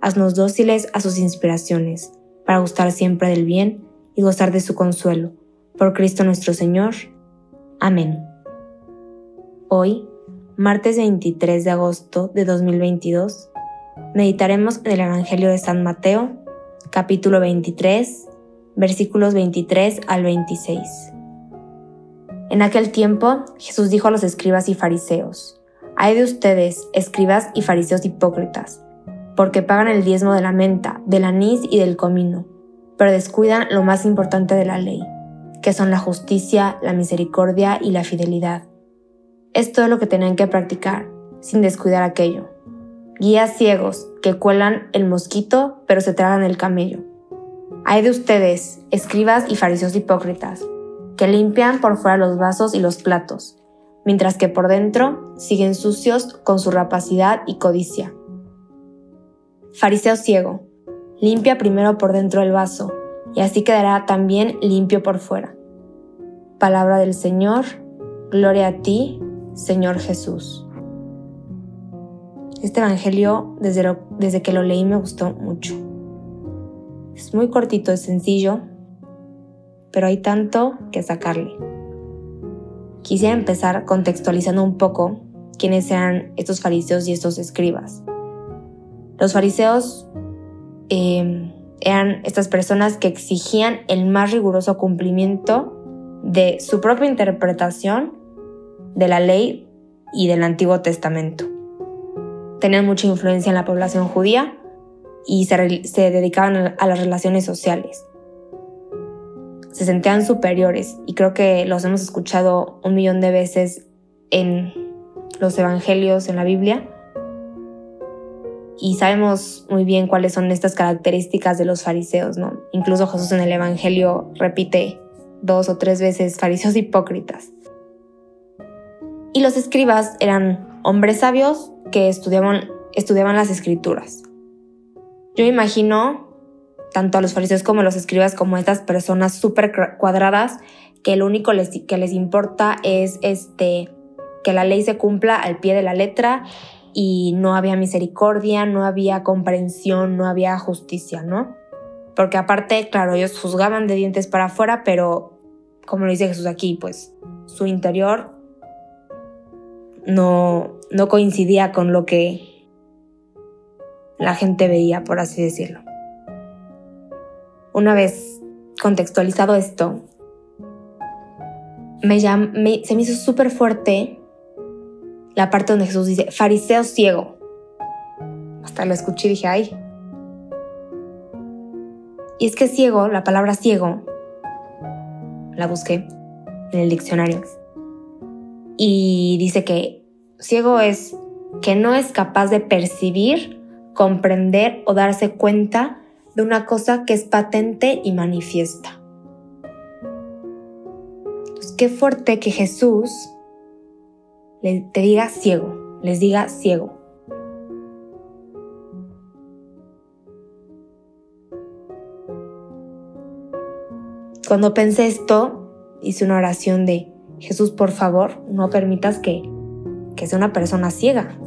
haznos dóciles a sus inspiraciones, para gustar siempre del bien y gozar de su consuelo. Por Cristo nuestro Señor. Amén. Hoy, martes 23 de agosto de 2022, meditaremos en el Evangelio de San Mateo, capítulo 23, versículos 23 al 26. En aquel tiempo, Jesús dijo a los escribas y fariseos, Hay de ustedes, escribas y fariseos hipócritas, porque pagan el diezmo de la menta, del anís y del comino, pero descuidan lo más importante de la ley, que son la justicia, la misericordia y la fidelidad. Es todo lo que tienen que practicar, sin descuidar aquello. Guías ciegos que cuelan el mosquito, pero se tragan el camello. Hay de ustedes, escribas y fariseos hipócritas, que limpian por fuera los vasos y los platos, mientras que por dentro siguen sucios con su rapacidad y codicia. Fariseo ciego, limpia primero por dentro el vaso, y así quedará también limpio por fuera. Palabra del Señor, gloria a ti, Señor Jesús. Este Evangelio, desde, desde que lo leí, me gustó mucho. Es muy cortito, es sencillo, pero hay tanto que sacarle. Quisiera empezar contextualizando un poco quiénes eran estos fariseos y estos escribas. Los fariseos eh, eran estas personas que exigían el más riguroso cumplimiento de su propia interpretación de la ley y del Antiguo Testamento. Tenían mucha influencia en la población judía y se, se dedicaban a las relaciones sociales. Se sentían superiores y creo que los hemos escuchado un millón de veces en los evangelios, en la Biblia, y sabemos muy bien cuáles son estas características de los fariseos, ¿no? Incluso Jesús en el Evangelio repite dos o tres veces fariseos hipócritas. Y los escribas eran hombres sabios que estudiaban, las escrituras. Yo imagino tanto a los fariseos como a los escribas como a estas personas súper cuadradas que lo único que les importa es este, que la ley se cumpla al pie de la letra y no había misericordia, no había comprensión, no había justicia, ¿no? Porque aparte, claro, ellos juzgaban de dientes para afuera, pero como lo dice Jesús aquí, pues su interior no, no coincidía con lo que la gente veía, por así decirlo. Una vez contextualizado esto, me, se me hizo súper fuerte la parte donde Jesús dice, fariseo ciego. Hasta lo escuché y dije, ay. Y es que ciego, la palabra ciego, la busqué en el diccionario. Y dice que ciego es que no es capaz de percibir, comprender o darse cuenta de una cosa que es patente y manifiesta. Qué fuerte que Jesús te diga ciego, les diga ciego. Cuando pensé esto, hice una oración de Jesús, por favor, no permitas que, que sea una persona ciega.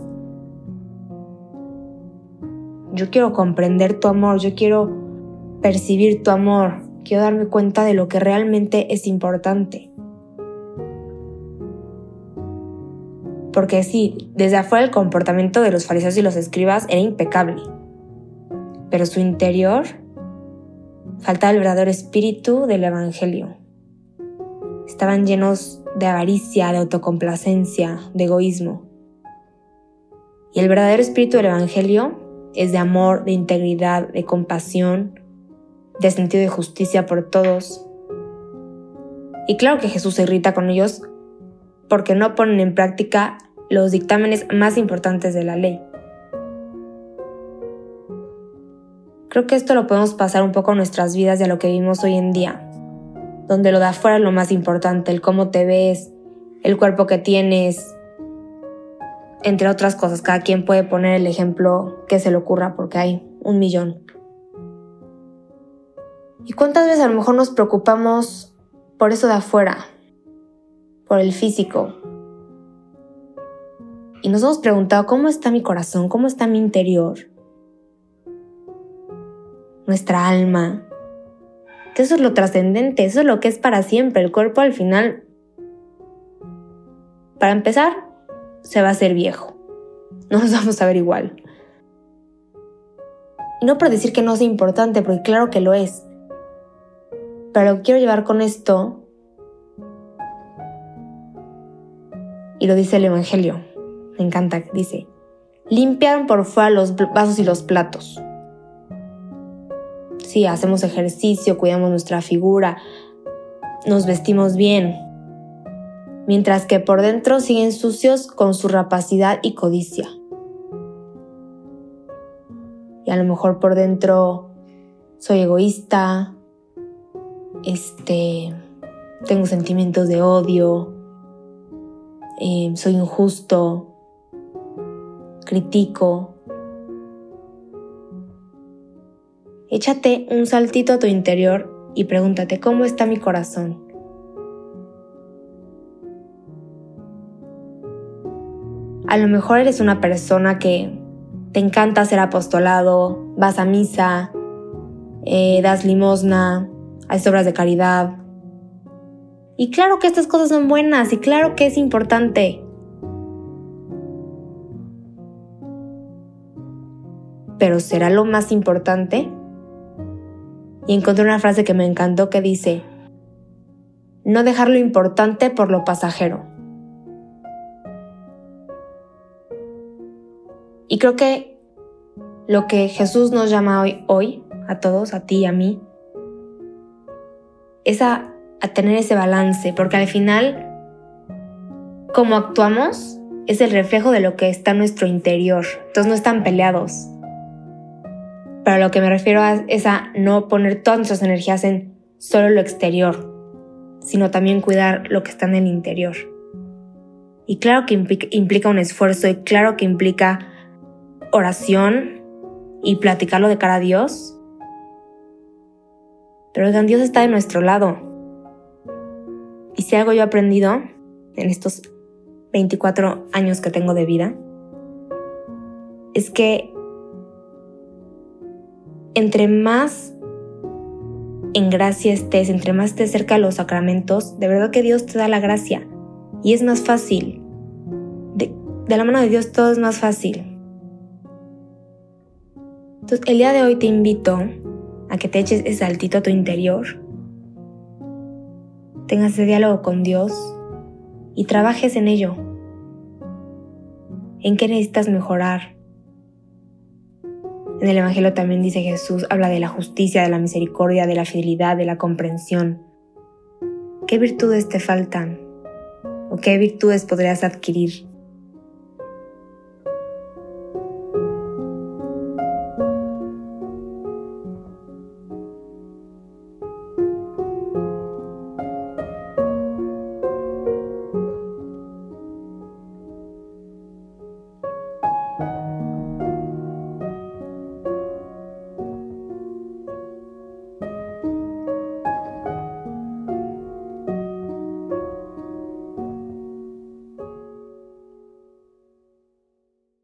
Yo quiero comprender tu amor, yo quiero percibir tu amor, quiero darme cuenta de lo que realmente es importante. Porque sí, desde afuera el comportamiento de los fariseos y los escribas era impecable, pero su interior faltaba el verdadero espíritu del Evangelio. Estaban llenos de avaricia, de autocomplacencia, de egoísmo. Y el verdadero espíritu del Evangelio es de amor, de integridad, de compasión, de sentido de justicia por todos. Y claro que Jesús se irrita con ellos porque no ponen en práctica los dictámenes más importantes de la ley. Creo que esto lo podemos pasar un poco a nuestras vidas y a lo que vivimos hoy en día, donde lo de afuera es lo más importante, el cómo te ves, el cuerpo que tienes, entre otras cosas. Cada quien puede poner el ejemplo que se le ocurra porque hay un millón. ¿Y cuántas veces a lo mejor nos preocupamos por eso de afuera? Por el físico. Y nos hemos preguntado, ¿cómo está mi corazón? ¿Cómo está mi interior? Nuestra alma. Que eso es lo trascendente, eso es lo que es para siempre. El cuerpo al final, para empezar, se va a hacer viejo. No nos vamos a ver igual. Y no por decir que no sea importante, porque claro que lo es. Pero quiero llevar con esto, y lo dice el Evangelio, me encanta, dice, limpian por fuera los vasos y los platos. Sí, hacemos ejercicio, cuidamos nuestra figura, nos vestimos bien, mientras que por dentro siguen sucios con su rapacidad y codicia. Y a lo mejor por dentro soy egoísta, este, tengo sentimientos de odio, eh, soy injusto, critico. Échate un saltito a tu interior y pregúntate cómo está mi corazón. A lo mejor eres una persona que te encanta hacer apostolado, vas a misa, eh, das limosna, hay obras de caridad. Y claro que estas cosas son buenas y claro que es importante. Pero ¿será lo más importante? Y encontré una frase que me encantó que dice, no dejar lo importante por lo pasajero. Y creo que lo que Jesús nos llama hoy, hoy a todos, a ti y a mí, es a, tener ese balance, porque al final, como actuamos, es el reflejo de lo que está en nuestro interior. Entonces no están peleados. Pero lo que me refiero es a no poner todas nuestras energías en solo lo exterior, sino también cuidar lo que está en el interior. Y claro que implica, implica un esfuerzo y claro que implica oración y platicarlo de cara a Dios, pero oigan, Dios está de nuestro lado. Y si algo yo he aprendido en estos 24 años que tengo de vida, es que entre más en gracia estés, entre más estés cerca de los sacramentos, de verdad que Dios te da la gracia. Y es más fácil. De, de la mano de Dios todo es más fácil. Entonces, el día de hoy te invito a que te eches ese saltito a tu interior, tengas ese diálogo con Dios y trabajes en ello. ¿En qué necesitas mejorar? En el Evangelio también dice Jesús, habla de la justicia, de la misericordia, de la fidelidad, de la comprensión. ¿Qué virtudes te faltan? ¿O qué virtudes podrías adquirir?